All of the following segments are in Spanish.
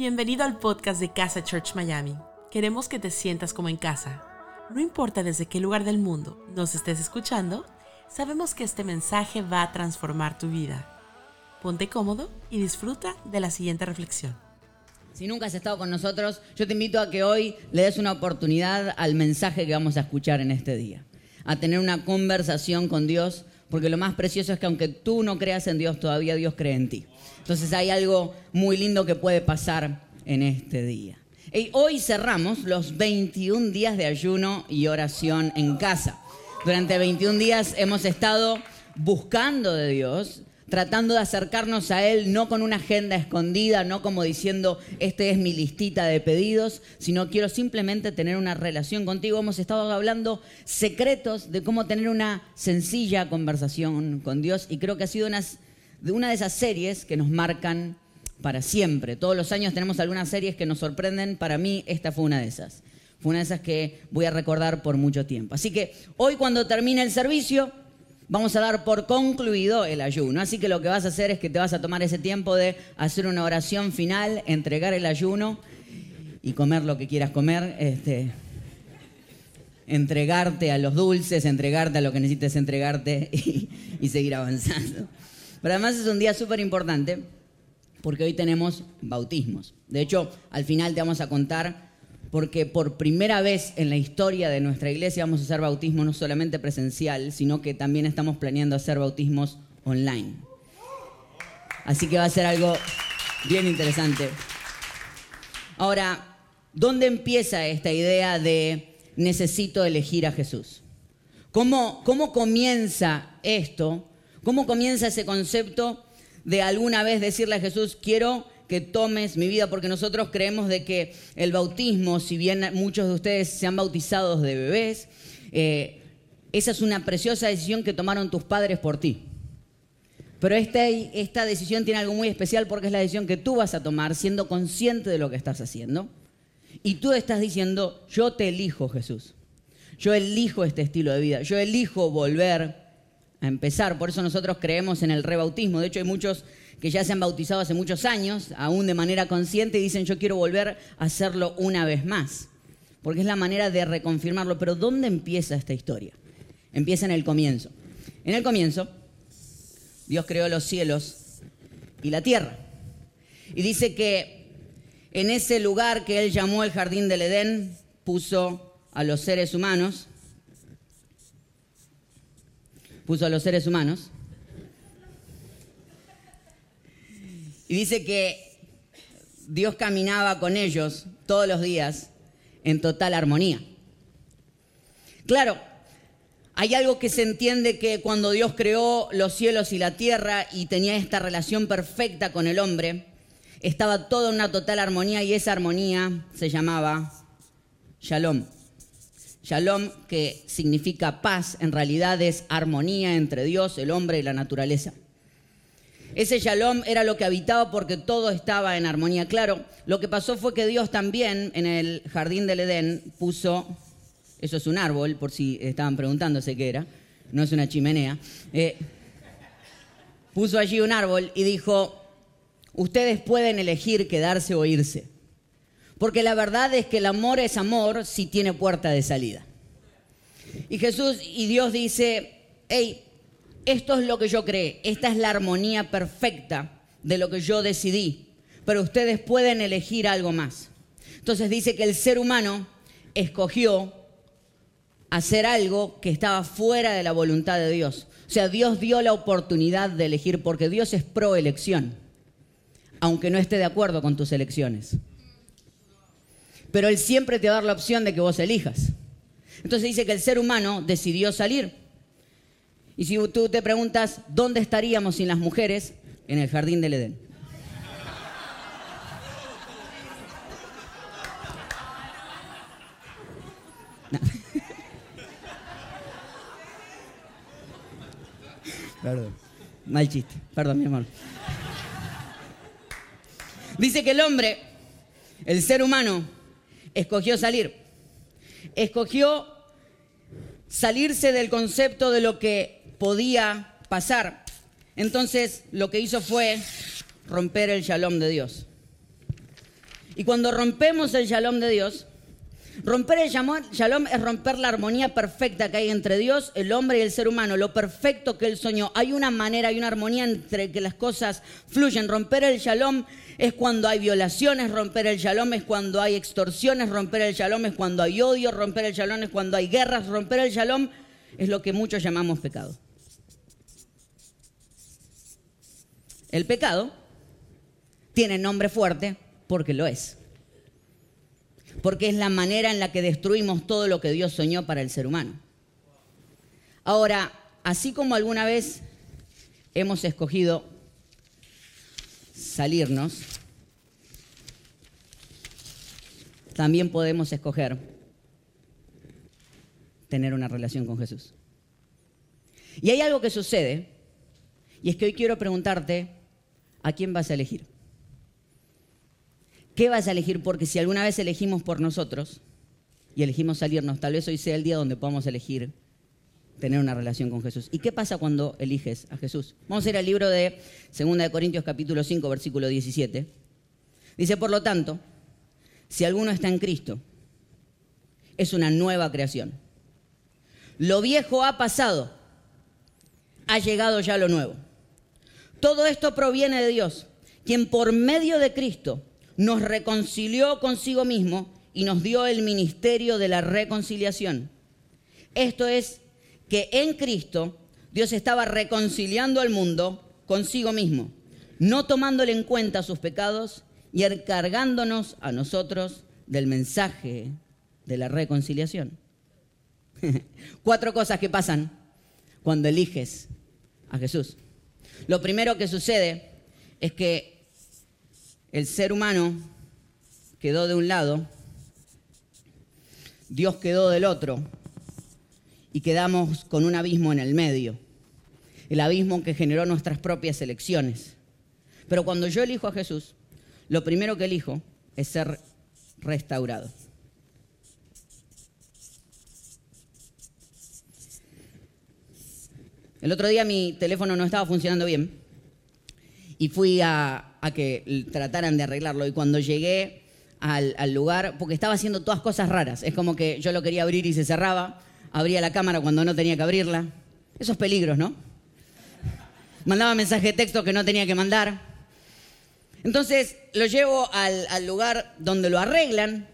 Bienvenido al podcast de Casa Church Miami. Queremos que te sientas como en casa. No importa desde qué lugar del mundo nos estés escuchando, sabemos que este mensaje va a transformar tu vida. Ponte cómodo y disfruta de la siguiente reflexión. Si nunca has estado con nosotros, yo te invito a que hoy le des una oportunidad al mensaje que vamos a escuchar en este día. A tener una conversación con Dios, porque lo más precioso es que aunque tú no creas en Dios, todavía Dios cree en ti. Entonces hay algo muy lindo que puede pasar en este día. Y hoy cerramos los 21 días de ayuno y oración en casa. Durante 21 días hemos estado buscando de Dios, tratando de acercarnos a Él no con una agenda escondida, no como diciendo, este es mi listita de pedidos, sino quiero simplemente tener una relación contigo. Hemos estado hablando secretos de cómo tener una sencilla conversación con Dios y creo que ha sido una, una de esas series que nos marcan para siempre. Todos los años tenemos algunas series que nos sorprenden. Para mí esta fue una de esas. Fue una de esas que voy a recordar por mucho tiempo. Así que hoy cuando termine el servicio vamos a dar por concluido el ayuno. Así que lo que vas a hacer es que te vas a tomar ese tiempo de hacer una oración final, entregar el ayuno y comer lo que quieras comer. Este, entregarte a los dulces, entregarte a lo que necesites entregarte y, y seguir avanzando. Pero además es un día súper importante porque hoy tenemos bautismos. De hecho, al final te vamos a contar porque por primera vez en la historia de nuestra iglesia vamos a hacer bautismo no solamente presencial, sino que también estamos planeando hacer bautismos online. Así que va a ser algo bien interesante. Ahora, ¿dónde empieza esta idea de necesito elegir a Jesús? ¿Cómo, cómo comienza esto? ¿Cómo comienza ese concepto de alguna vez decirle a Jesús, quiero que tomes mi vida, porque nosotros creemos de que el bautismo, si bien muchos de ustedes se han bautizado de bebés, eh, esa es una preciosa decisión que tomaron tus padres por ti. Pero esta, esta decisión tiene algo muy especial porque es la decisión que tú vas a tomar siendo consciente de lo que estás haciendo. Y tú estás diciendo, yo te elijo Jesús. Yo elijo este estilo de vida. Yo elijo volver a empezar. Por eso nosotros creemos en el rebautismo. De hecho, hay muchos que ya se han bautizado hace muchos años, aún de manera consciente, y dicen yo quiero volver a hacerlo una vez más. Porque es la manera de reconfirmarlo. Pero ¿dónde empieza esta historia? Empieza en el comienzo. En el comienzo, Dios creó los cielos y la tierra. Y dice que en ese lugar que Él llamó el jardín del Edén, puso a los seres humanos puso a los seres humanos. Y dice que Dios caminaba con ellos todos los días en total armonía. Claro, hay algo que se entiende que cuando Dios creó los cielos y la tierra y tenía esta relación perfecta con el hombre, estaba toda una total armonía y esa armonía se llamaba Shalom. Shalom, que significa paz, en realidad es armonía entre Dios, el hombre y la naturaleza. Ese shalom era lo que habitaba porque todo estaba en armonía. Claro, lo que pasó fue que Dios también en el jardín del Edén puso, eso es un árbol, por si estaban preguntándose qué era, no es una chimenea, eh, puso allí un árbol y dijo, ustedes pueden elegir quedarse o irse. Porque la verdad es que el amor es amor si tiene puerta de salida. Y Jesús y Dios dice, hey, esto es lo que yo creé, esta es la armonía perfecta de lo que yo decidí, pero ustedes pueden elegir algo más. Entonces dice que el ser humano escogió hacer algo que estaba fuera de la voluntad de Dios. O sea, Dios dio la oportunidad de elegir porque Dios es pro elección, aunque no esté de acuerdo con tus elecciones pero Él siempre te va a dar la opción de que vos elijas. Entonces dice que el ser humano decidió salir. Y si tú te preguntas, ¿dónde estaríamos sin las mujeres? En el jardín del Edén. Perdón. Mal chiste. Perdón, mi hermano. Dice que el hombre, el ser humano, escogió salir. Escogió salirse del concepto de lo que podía pasar. Entonces lo que hizo fue romper el shalom de Dios. Y cuando rompemos el shalom de Dios, romper el shalom es romper la armonía perfecta que hay entre Dios, el hombre y el ser humano, lo perfecto que él soñó. Hay una manera, hay una armonía entre que las cosas fluyen. Romper el shalom es cuando hay violaciones, romper el shalom es cuando hay extorsiones, romper el shalom es cuando hay odio, romper el shalom es cuando hay guerras, romper el shalom es lo que muchos llamamos pecado. El pecado tiene nombre fuerte porque lo es. Porque es la manera en la que destruimos todo lo que Dios soñó para el ser humano. Ahora, así como alguna vez hemos escogido salirnos, también podemos escoger tener una relación con Jesús. Y hay algo que sucede, y es que hoy quiero preguntarte, ¿a quién vas a elegir? ¿Qué vas a elegir? Porque si alguna vez elegimos por nosotros y elegimos salirnos, tal vez hoy sea el día donde podamos elegir tener una relación con Jesús. ¿Y qué pasa cuando eliges a Jesús? Vamos a ir al libro de 2 de Corintios capítulo 5, versículo 17. Dice, por lo tanto, si alguno está en Cristo, es una nueva creación. Lo viejo ha pasado, ha llegado ya lo nuevo. Todo esto proviene de Dios, quien por medio de Cristo nos reconcilió consigo mismo y nos dio el ministerio de la reconciliación. Esto es que en Cristo Dios estaba reconciliando al mundo consigo mismo, no tomándole en cuenta sus pecados y encargándonos a nosotros del mensaje de la reconciliación. Cuatro cosas que pasan cuando eliges a Jesús. Lo primero que sucede es que el ser humano quedó de un lado, Dios quedó del otro y quedamos con un abismo en el medio, el abismo que generó nuestras propias elecciones. Pero cuando yo elijo a Jesús, lo primero que elijo es ser restaurado. El otro día mi teléfono no estaba funcionando bien y fui a, que trataran de arreglarlo. Y cuando llegué al, lugar, porque estaba haciendo todas cosas raras, es como que yo lo quería abrir y se cerraba, abría la cámara cuando no tenía que abrirla. Esos peligros, ¿no? Mandaba mensaje de texto que no tenía que mandar. Entonces lo llevo al, al lugar donde lo arreglan.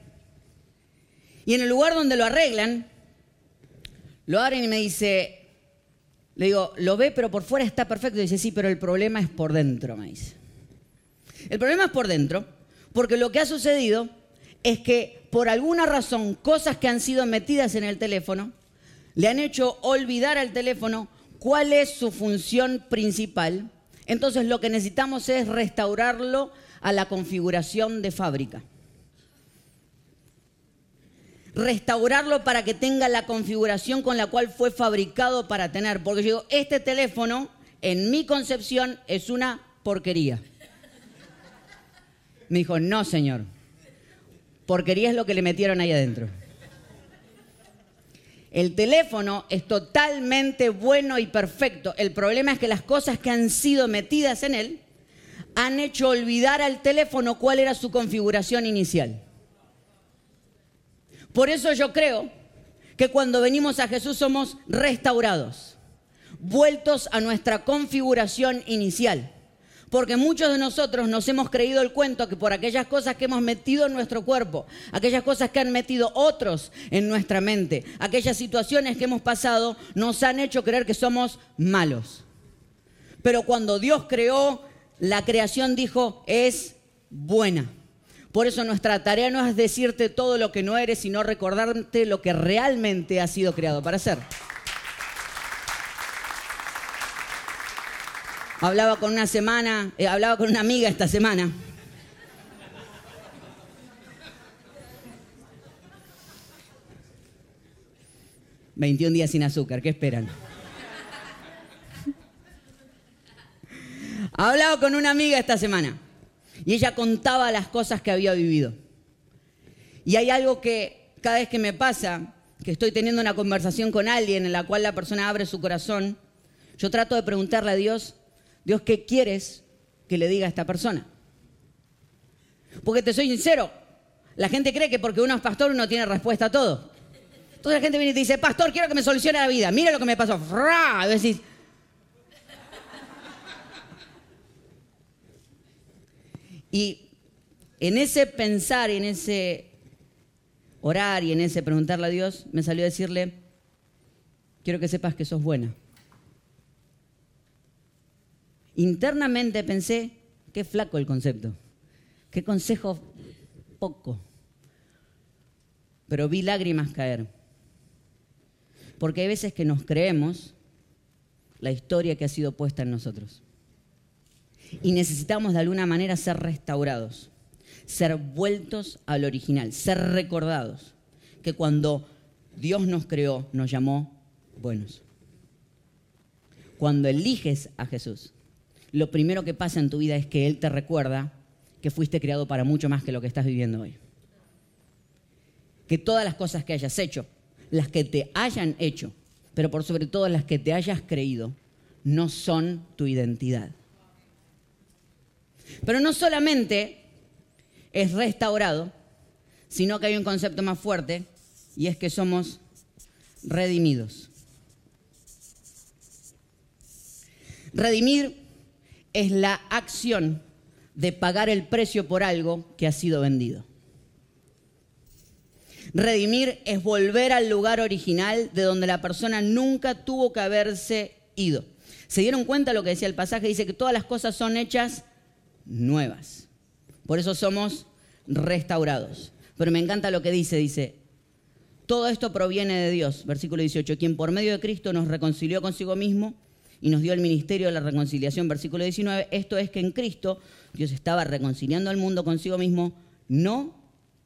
Y en el lugar donde lo arreglan, lo abren y me dice, le digo, lo ve, pero por fuera está perfecto. Y dice, sí, pero el problema es por dentro, me dice. El problema es por dentro, porque lo que ha sucedido es que por alguna razón cosas que han sido metidas en el teléfono le han hecho olvidar al teléfono cuál es su función principal. Entonces lo que necesitamos es restaurarlo a la configuración de fábrica restaurarlo para que tenga la configuración con la cual fue fabricado para tener. Porque yo digo, este teléfono, en mi concepción, es una porquería. Me dijo, no, señor. Porquería es lo que le metieron ahí adentro. El teléfono es totalmente bueno y perfecto. El problema es que las cosas que han sido metidas en él han hecho olvidar al teléfono cuál era su configuración inicial. Por eso yo creo que cuando venimos a Jesús somos restaurados, vueltos a nuestra configuración inicial. Porque muchos de nosotros nos hemos creído el cuento que por aquellas cosas que hemos metido en nuestro cuerpo, aquellas cosas que han metido otros en nuestra mente, aquellas situaciones que hemos pasado, nos han hecho creer que somos malos. Pero cuando Dios creó, la creación dijo, es buena. Por eso nuestra tarea no es decirte todo lo que no eres, sino recordarte lo que realmente has sido creado para ser. Hablaba con una semana, eh, hablaba con una amiga esta semana. ...21 días sin azúcar, ¿qué esperan? Hablaba con una amiga esta semana. Y ella contaba las cosas que había vivido. Y hay algo que cada vez que me pasa, que estoy teniendo una conversación con alguien en la cual la persona abre su corazón, yo trato de preguntarle a Dios, Dios, ¿qué quieres que le diga a esta persona? Porque te soy sincero, la gente cree que porque uno es pastor uno tiene respuesta a todo. Entonces la gente viene y te dice, pastor, quiero que me solucione la vida. Mira lo que me pasó. ¡Fra! Y y en ese pensar, en ese orar y en ese preguntarle a Dios, me salió a decirle, quiero que sepas que sos buena. Internamente pensé, qué flaco el concepto, qué consejo poco. Pero vi lágrimas caer. Porque hay veces que nos creemos la historia que ha sido puesta en nosotros. Y necesitamos de alguna manera ser restaurados, ser vueltos al original, ser recordados que cuando Dios nos creó, nos llamó buenos. Cuando eliges a Jesús, lo primero que pasa en tu vida es que Él te recuerda que fuiste creado para mucho más que lo que estás viviendo hoy. Que todas las cosas que hayas hecho, las que te hayan hecho, pero por sobre todo las que te hayas creído, no son tu identidad. Pero no solamente es restaurado, sino que hay un concepto más fuerte y es que somos redimidos. Redimir es la acción de pagar el precio por algo que ha sido vendido. Redimir es volver al lugar original de donde la persona nunca tuvo que haberse ido. ¿Se dieron cuenta lo que decía el pasaje? Dice que todas las cosas son hechas nuevas. Por eso somos restaurados. Pero me encanta lo que dice, dice, todo esto proviene de Dios, versículo 18, quien por medio de Cristo nos reconcilió consigo mismo y nos dio el ministerio de la reconciliación, versículo 19, esto es que en Cristo Dios estaba reconciliando al mundo consigo mismo, no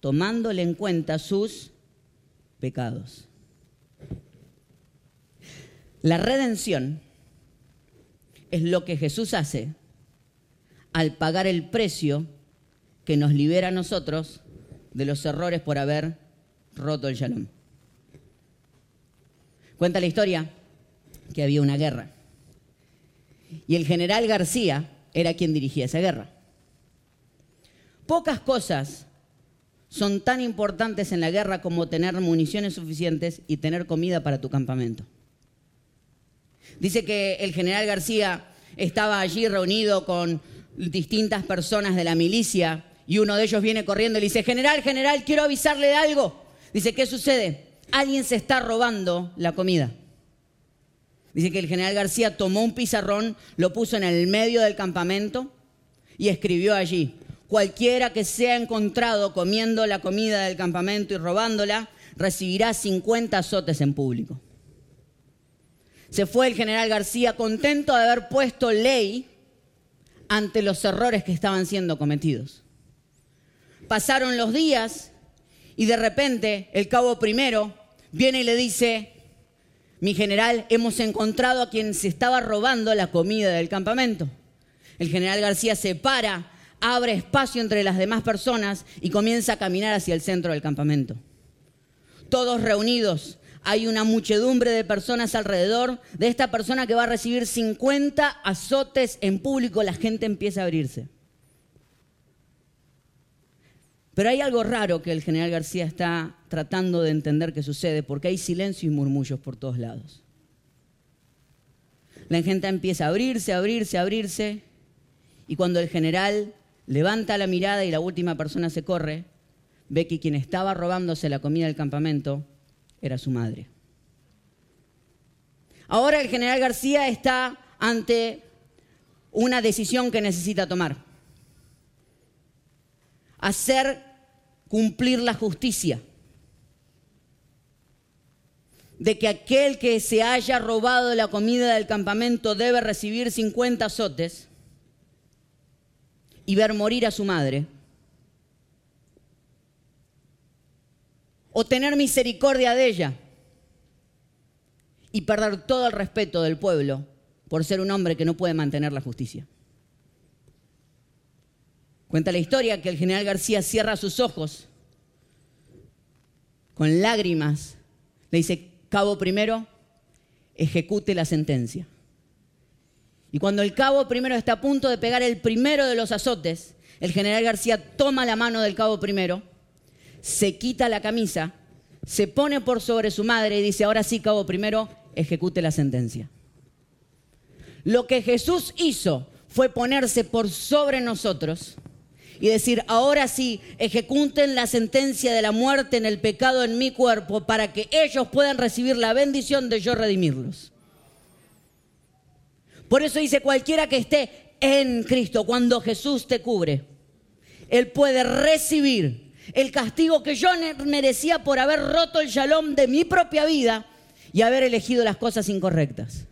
tomándole en cuenta sus pecados. La redención es lo que Jesús hace al pagar el precio que nos libera a nosotros de los errores por haber roto el shalom. Cuenta la historia que había una guerra y el general García era quien dirigía esa guerra. Pocas cosas son tan importantes en la guerra como tener municiones suficientes y tener comida para tu campamento. Dice que el general García estaba allí reunido con distintas personas de la milicia y uno de ellos viene corriendo y le dice, general, general, quiero avisarle de algo. Dice, ¿qué sucede? Alguien se está robando la comida. Dice que el general García tomó un pizarrón, lo puso en el medio del campamento y escribió allí, cualquiera que sea encontrado comiendo la comida del campamento y robándola, recibirá 50 azotes en público. Se fue el general García contento de haber puesto ley ante los errores que estaban siendo cometidos. Pasaron los días y de repente el cabo primero viene y le dice, mi general, hemos encontrado a quien se estaba robando la comida del campamento. El general García se para, abre espacio entre las demás personas y comienza a caminar hacia el centro del campamento. Todos reunidos, hay una muchedumbre de personas alrededor de esta persona que va a recibir 50 azotes en público, la gente empieza a abrirse. Pero hay algo raro que el general García está tratando de entender que sucede, porque hay silencio y murmullos por todos lados. La gente empieza a abrirse, a abrirse, a abrirse, y cuando el general levanta la mirada y la última persona se corre, ve que quien estaba robándose la comida del campamento era su madre. Ahora el general García está ante una decisión que necesita tomar. Hacer cumplir la justicia. De que aquel que se haya robado la comida del campamento debe recibir 50 azotes y ver morir a su madre o tener misericordia de ella y perder todo el respeto del pueblo por ser un hombre que no puede mantener la justicia. Cuenta la historia que el general García cierra sus ojos con lágrimas, le dice, cabo primero, ejecute la sentencia. Y cuando el cabo primero está a punto de pegar el primero de los azotes, El general García toma la mano del cabo primero, se quita la camisa, se pone por sobre su madre y dice, ahora sí, cabo primero, ejecute la sentencia. Lo que Jesús hizo fue ponerse por sobre nosotros y decir, ahora sí, ejecuten la sentencia de la muerte en el pecado en mi cuerpo para que ellos puedan recibir la bendición de yo redimirlos. Por eso dice, cualquiera que esté en Cristo, cuando Jesús te cubre, Él puede recibir el castigo que yo merecía por haber roto el shalom de mi propia vida y haber elegido las cosas incorrectas.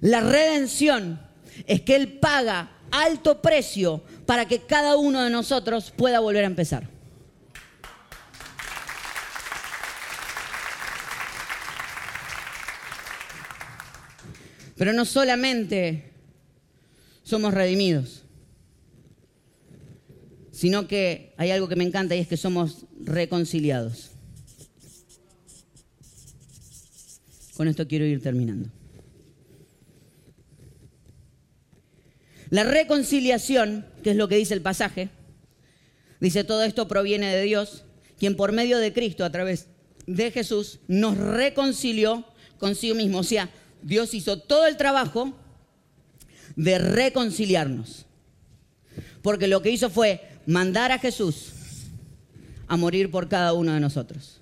La redención es que Él paga alto precio para que cada uno de nosotros pueda volver a empezar. Pero no solamente somos redimidos, sino que hay algo que me encanta y es que somos reconciliados. Con esto quiero ir terminando. La reconciliación, que es lo que dice el pasaje, dice todo esto proviene de Dios, quien por medio de Cristo, a través de Jesús, nos reconcilió consigo mismo. O sea, Dios hizo todo el trabajo de reconciliarnos. Porque lo que hizo fue mandar a Jesús a morir por cada uno de nosotros.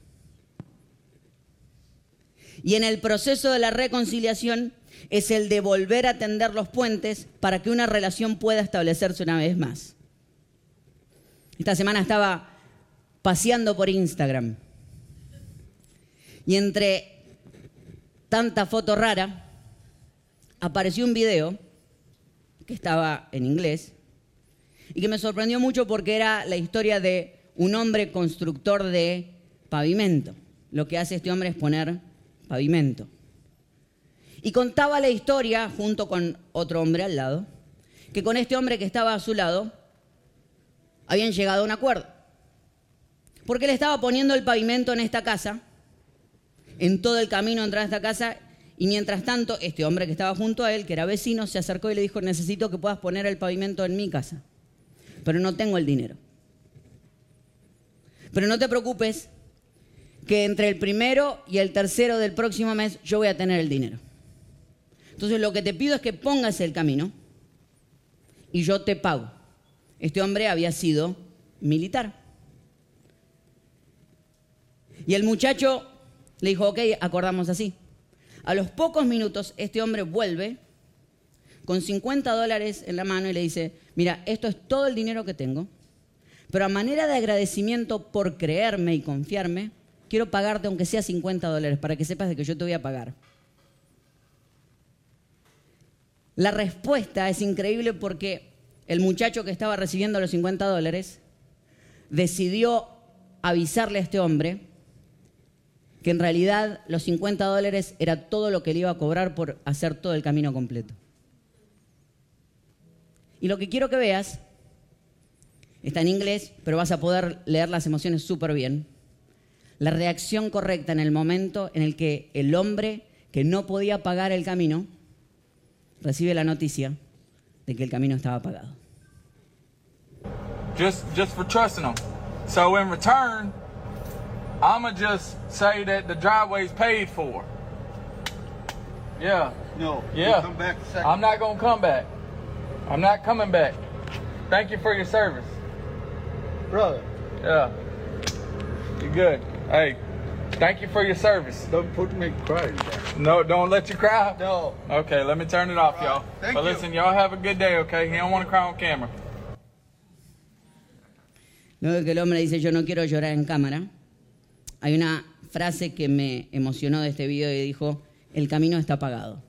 Y en el proceso de la reconciliación es el de volver a tender los puentes para que una relación pueda establecerse una vez más. Esta semana estaba paseando por Instagram y entre tanta foto rara apareció un video que estaba en inglés y que me sorprendió mucho porque era la historia de un hombre constructor de pavimento. Lo que hace este hombre es poner pavimento. Y contaba la historia junto con otro hombre al lado, que con este hombre que estaba a su lado habían llegado a un acuerdo. Porque él estaba poniendo el pavimento en esta casa, en todo el camino a entrar a esta casa, y mientras tanto este hombre que estaba junto a él, que era vecino, se acercó y le dijo, necesito que puedas poner el pavimento en mi casa, pero no tengo el dinero. Pero no te preocupes, que entre el primero y el tercero del próximo mes yo voy a tener el dinero. Entonces lo que te pido es que pongas el camino y yo te pago. Este hombre había sido militar. Y el muchacho le dijo, ok, acordamos así. A los pocos minutos este hombre vuelve con 50 dólares en la mano y le dice, mira, esto es todo el dinero que tengo, pero a manera de agradecimiento por creerme y confiarme, quiero pagarte aunque sea 50 dólares para que sepas de que yo te voy a pagar. La respuesta es increíble porque el muchacho que estaba recibiendo los 50 dólares decidió avisarle a este hombre que en realidad los 50 dólares era todo lo que le iba a cobrar por hacer todo el camino completo. Y lo que quiero que veas, está en inglés, pero vas a poder leer las emociones súper bien. La reacción correcta en el momento en el que el hombre que no podía pagar el camino, recibe la noticia de que el camino estaba apagado. Just, just for trusting them. So in return, I'ma just say that the driveway's paid for. Yeah. No. Yeah. Come back a second. I'm not gonna come back. I'm not coming back. Thank you for your service. Brother, Yeah. You're good. Hey, thank you for your service. don't put me crying. No, don't let you cry. No. Okay, let me turn it off, All right. y'all. Thank but you. listen, y'all have a good day, okay? He don't want to cry on camera. Luego que el hombre dice yo no quiero llorar en cámara, hay una frase que me emocionó de este video y dijo, el camino está apagado.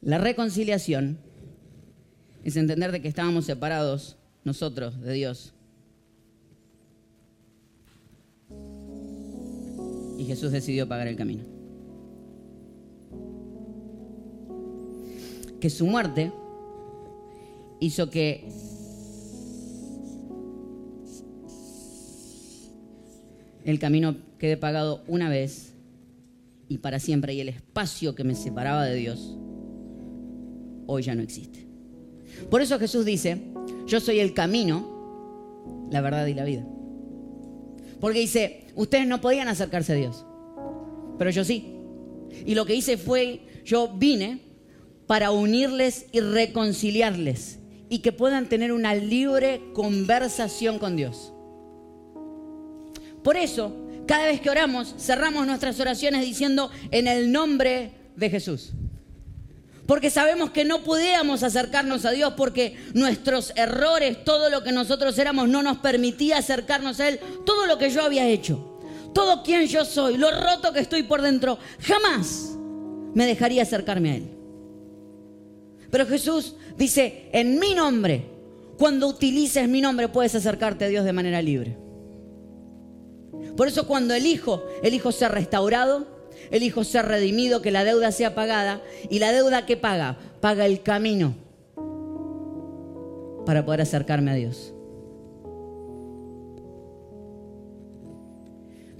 La reconciliación es entender de que estábamos separados nosotros de Dios. Y Jesús decidió pagar el camino. Que su muerte hizo que el camino quede pagado una vez y para siempre y el espacio que me separaba de Dios hoy ya no existe. Por eso Jesús dice, yo soy el camino, la verdad y la vida. Porque dice, ustedes no podían acercarse a Dios, pero yo sí. Y lo que hice fue, yo vine para unirles y reconciliarles y que puedan tener una libre conversación con Dios. Por eso, cada vez que oramos, cerramos nuestras oraciones diciendo en el nombre de Jesús. Porque sabemos que no podíamos acercarnos a Dios porque nuestros errores, todo lo que nosotros éramos no nos permitía acercarnos a Él, todo lo que yo había hecho, todo quien yo soy, lo roto que estoy por dentro, jamás me dejaría acercarme a Él. Pero Jesús dice, en mi nombre, cuando utilices mi nombre puedes acercarte a Dios de manera libre. Por eso cuando el Hijo, el Hijo sea restaurado, el Hijo sea redimido, que la deuda sea pagada. ¿Y la deuda que paga? Paga el camino para poder acercarme a Dios.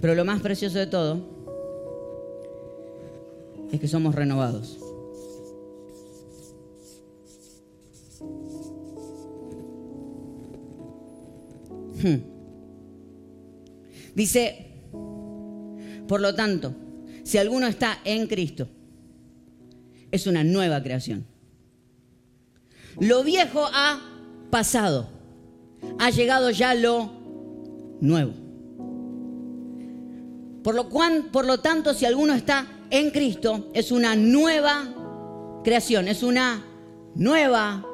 Pero lo más precioso de todo es que somos renovados. Hmm. Dice, por lo tanto, si alguno está en Cristo, es una nueva creación. Lo viejo ha pasado, ha llegado ya lo nuevo. Por lo, cual, por lo tanto, si alguno está en Cristo, es una nueva creación, es una nueva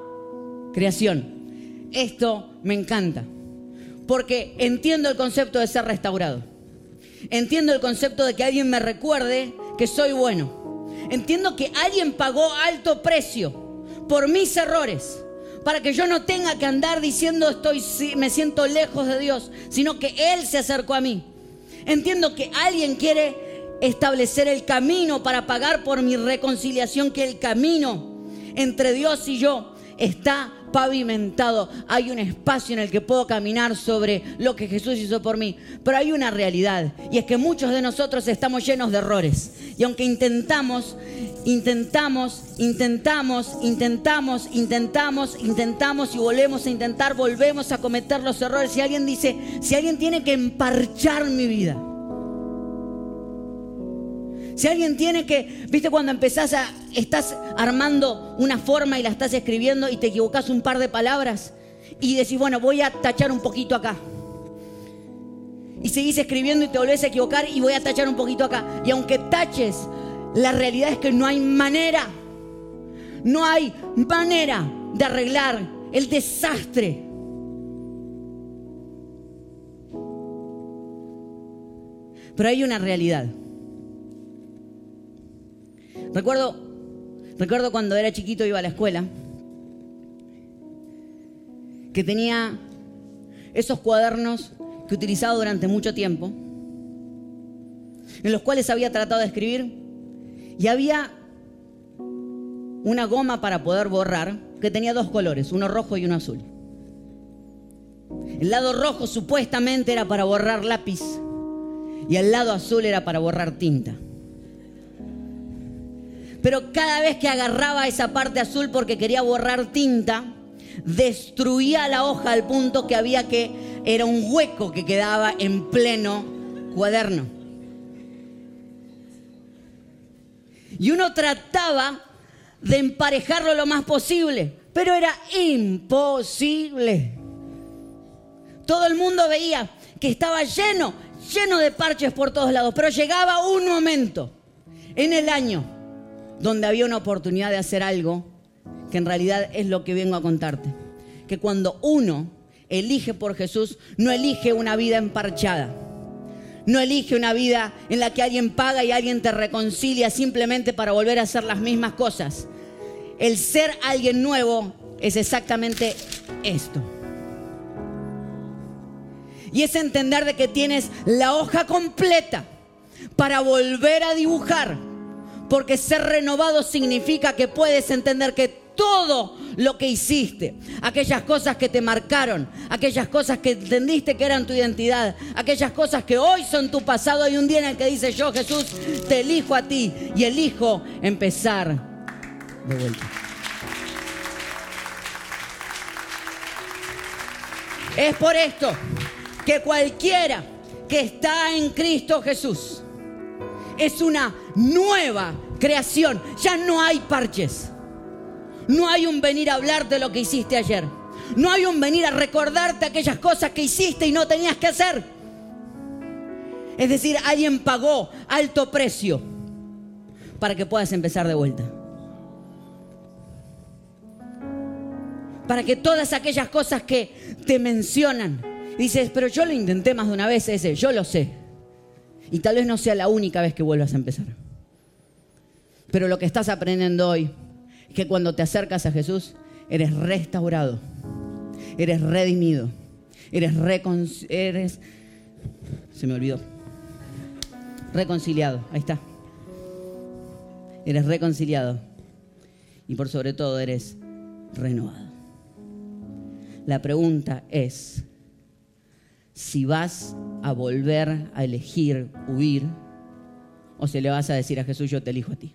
creación. Esto me encanta, porque entiendo el concepto de ser restaurado. Entiendo el concepto de que alguien me recuerde que soy bueno. Entiendo que alguien pagó alto precio por mis errores para que yo no tenga que andar diciendo estoy me siento lejos de Dios, sino que él se acercó a mí. Entiendo que alguien quiere establecer el camino para pagar por mi reconciliación, que el camino entre Dios y yo está pavimentado, hay un espacio en el que puedo caminar sobre lo que Jesús hizo por mí. Pero hay una realidad y es que muchos de nosotros estamos llenos de errores. Y aunque intentamos, intentamos, intentamos, intentamos, intentamos, intentamos y volvemos a intentar, volvemos a cometer los errores. Si alguien dice, si alguien tiene que emparchar mi vida, si alguien tiene que, viste cuando empezás a, estás armando una forma y la estás escribiendo y te equivocas un par de palabras y decís, bueno, voy a tachar un poquito acá. Y seguís escribiendo y te volvés a equivocar y voy a tachar un poquito acá. Y aunque taches, la realidad es que no hay manera, no hay manera de arreglar el desastre. Pero hay una realidad. Recuerdo, recuerdo cuando era chiquito iba a la escuela, que tenía esos cuadernos que utilizaba durante mucho tiempo, en los cuales había tratado de escribir, y había una goma para poder borrar que tenía dos colores, uno rojo y uno azul. El lado rojo supuestamente era para borrar lápiz y el lado azul era para borrar tinta pero cada vez que agarraba esa parte azul porque quería borrar tinta, destruía la hoja al punto que había que, era un hueco que quedaba en pleno cuaderno. Y uno trataba de emparejarlo lo más posible, pero era imposible. Todo el mundo veía que estaba lleno, lleno de parches por todos lados, pero llegaba un momento en el año donde había una oportunidad de hacer algo que en realidad es lo que vengo a contarte. Que cuando uno elige por Jesús, no elige una vida emparchada. No elige una vida en la que alguien paga y alguien te reconcilia simplemente para volver a hacer las mismas cosas. El ser alguien nuevo es exactamente esto. Y es entender de que tienes la hoja completa para volver a dibujar porque ser renovado significa que puedes entender que todo lo que hiciste, aquellas cosas que te marcaron, aquellas cosas que entendiste que eran tu identidad, aquellas cosas que hoy son tu pasado, hay un día en el que dice yo Jesús, te elijo a ti y elijo empezar de vuelta. Es por esto que cualquiera que está en Cristo Jesús es una nueva creación. Ya no hay parches. No hay un venir a hablar de lo que hiciste ayer. No hay un venir a recordarte aquellas cosas que hiciste y no tenías que hacer. Es decir, alguien pagó alto precio para que puedas empezar de vuelta. Para que todas aquellas cosas que te mencionan, dices, pero yo lo intenté más de una vez ese, yo lo sé. Y tal vez no sea la única vez que vuelvas a empezar. Pero lo que estás aprendiendo hoy es que cuando te acercas a Jesús, eres restaurado, eres redimido, eres eres se me olvidó. Reconciliado, ahí está. Eres reconciliado y por sobre todo eres renovado. La pregunta es si vas a volver a elegir huir o si le vas a decir a Jesús yo te elijo a ti.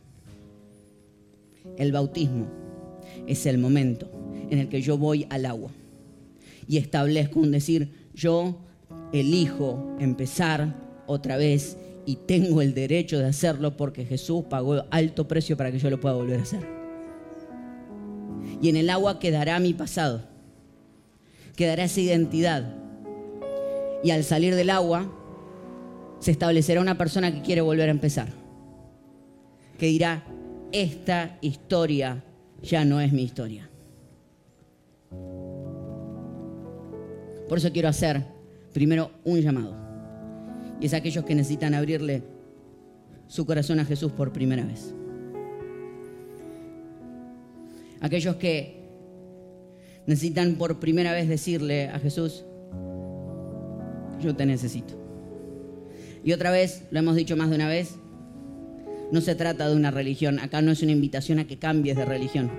El bautismo es el momento en el que yo voy al agua y establezco un decir yo elijo empezar otra vez y tengo el derecho de hacerlo porque Jesús pagó alto precio para que yo lo pueda volver a hacer. Y en el agua quedará mi pasado, quedará esa identidad. Y al salir del agua se establecerá una persona que quiere volver a empezar, que dirá, esta historia ya no es mi historia. Por eso quiero hacer primero un llamado. Y es aquellos que necesitan abrirle su corazón a Jesús por primera vez. Aquellos que necesitan por primera vez decirle a Jesús, yo te necesito. Y otra vez, lo hemos dicho más de una vez, no se trata de una religión, acá no es una invitación a que cambies de religión,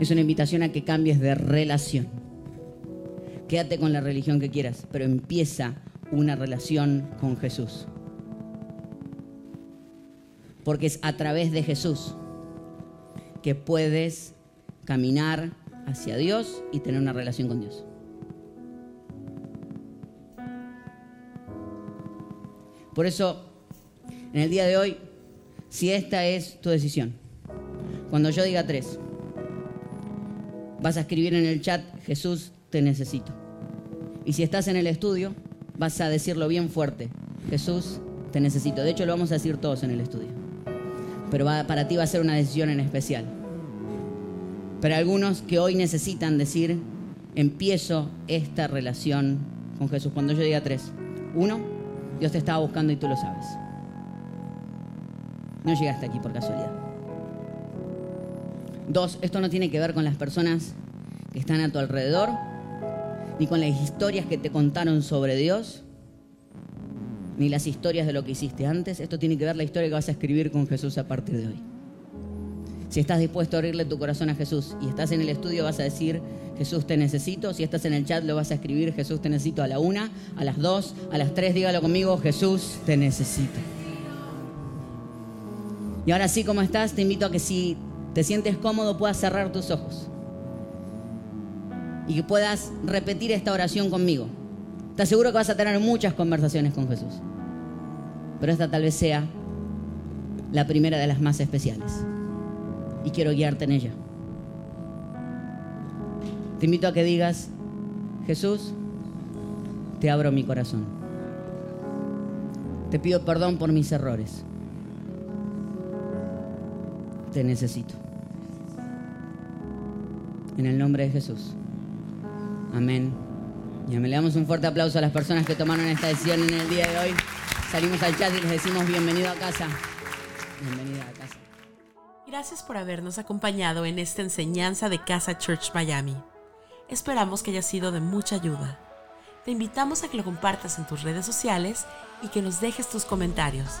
es una invitación a que cambies de relación. Quédate con la religión que quieras, pero empieza una relación con Jesús. Porque es a través de Jesús que puedes caminar hacia Dios y tener una relación con Dios. Por eso, en el día de hoy, si esta es tu decisión, cuando yo diga tres, vas a escribir en el chat, Jesús, te necesito. Y si estás en el estudio, vas a decirlo bien fuerte, Jesús, te necesito. De hecho, lo vamos a decir todos en el estudio. Pero para ti va a ser una decisión en especial. Pero algunos que hoy necesitan decir, empiezo esta relación con Jesús. Cuando yo diga tres. Uno, Dios te estaba buscando y tú lo sabes. No llegaste aquí por casualidad. Dos, esto no tiene que ver con las personas que están a tu alrededor, ni con las historias que te contaron sobre Dios, ni las historias de lo que hiciste antes. Esto tiene que ver la historia que vas a escribir con Jesús a partir de hoy. Si estás dispuesto a abrirle tu corazón a Jesús y estás en el estudio, vas a decir, Jesús te necesito. Si estás en el chat, lo vas a escribir, Jesús te necesito a la una, a las dos, a las tres, dígalo conmigo, Jesús te necesito. Y ahora sí, como estás, te invito a que si te sientes cómodo puedas cerrar tus ojos y que puedas repetir esta oración conmigo. Te aseguro que vas a tener muchas conversaciones con Jesús, pero esta tal vez sea la primera de las más especiales y quiero guiarte en ella. Te invito a que digas, Jesús, te abro mi corazón. Te pido perdón por mis errores. Te necesito. En el nombre de Jesús. Amén. Y le damos un fuerte aplauso a las personas que tomaron esta decisión en el día de hoy. Salimos al chat y les decimos bienvenido a casa. Bienvenida a casa. Gracias por habernos acompañado en esta enseñanza de Casa Church Miami. Esperamos que haya sido de mucha ayuda. Te invitamos a que lo compartas en tus redes sociales y que nos dejes tus comentarios.